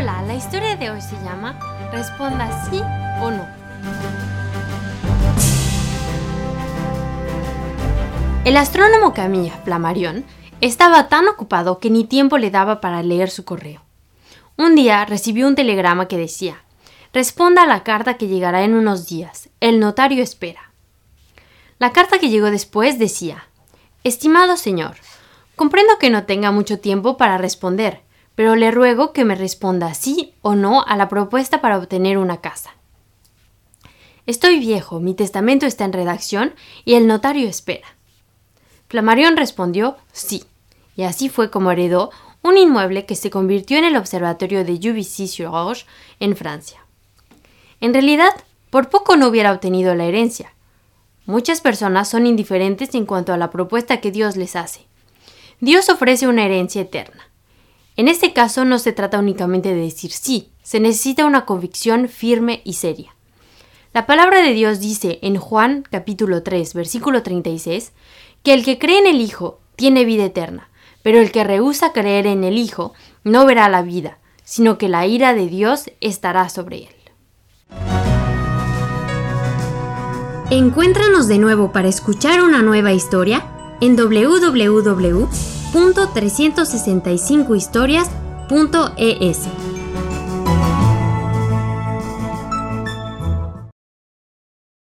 Hola, la historia de hoy se llama Responda sí o no. El astrónomo Camille Flammarion estaba tan ocupado que ni tiempo le daba para leer su correo. Un día recibió un telegrama que decía Responda a la carta que llegará en unos días. El notario espera. La carta que llegó después decía Estimado señor, comprendo que no tenga mucho tiempo para responder, pero le ruego que me responda sí o no a la propuesta para obtener una casa. Estoy viejo, mi testamento está en redacción y el notario espera. Flammarion respondió sí, y así fue como heredó un inmueble que se convirtió en el observatorio de Juvisy-sur-Orge en Francia. En realidad, por poco no hubiera obtenido la herencia. Muchas personas son indiferentes en cuanto a la propuesta que Dios les hace. Dios ofrece una herencia eterna. En este caso no se trata únicamente de decir sí, se necesita una convicción firme y seria. La palabra de Dios dice en Juan capítulo 3 versículo 36 que el que cree en el Hijo tiene vida eterna, pero el que rehúsa creer en el Hijo no verá la vida, sino que la ira de Dios estará sobre él. Encuéntranos de nuevo para escuchar una nueva historia en www.365historias.es.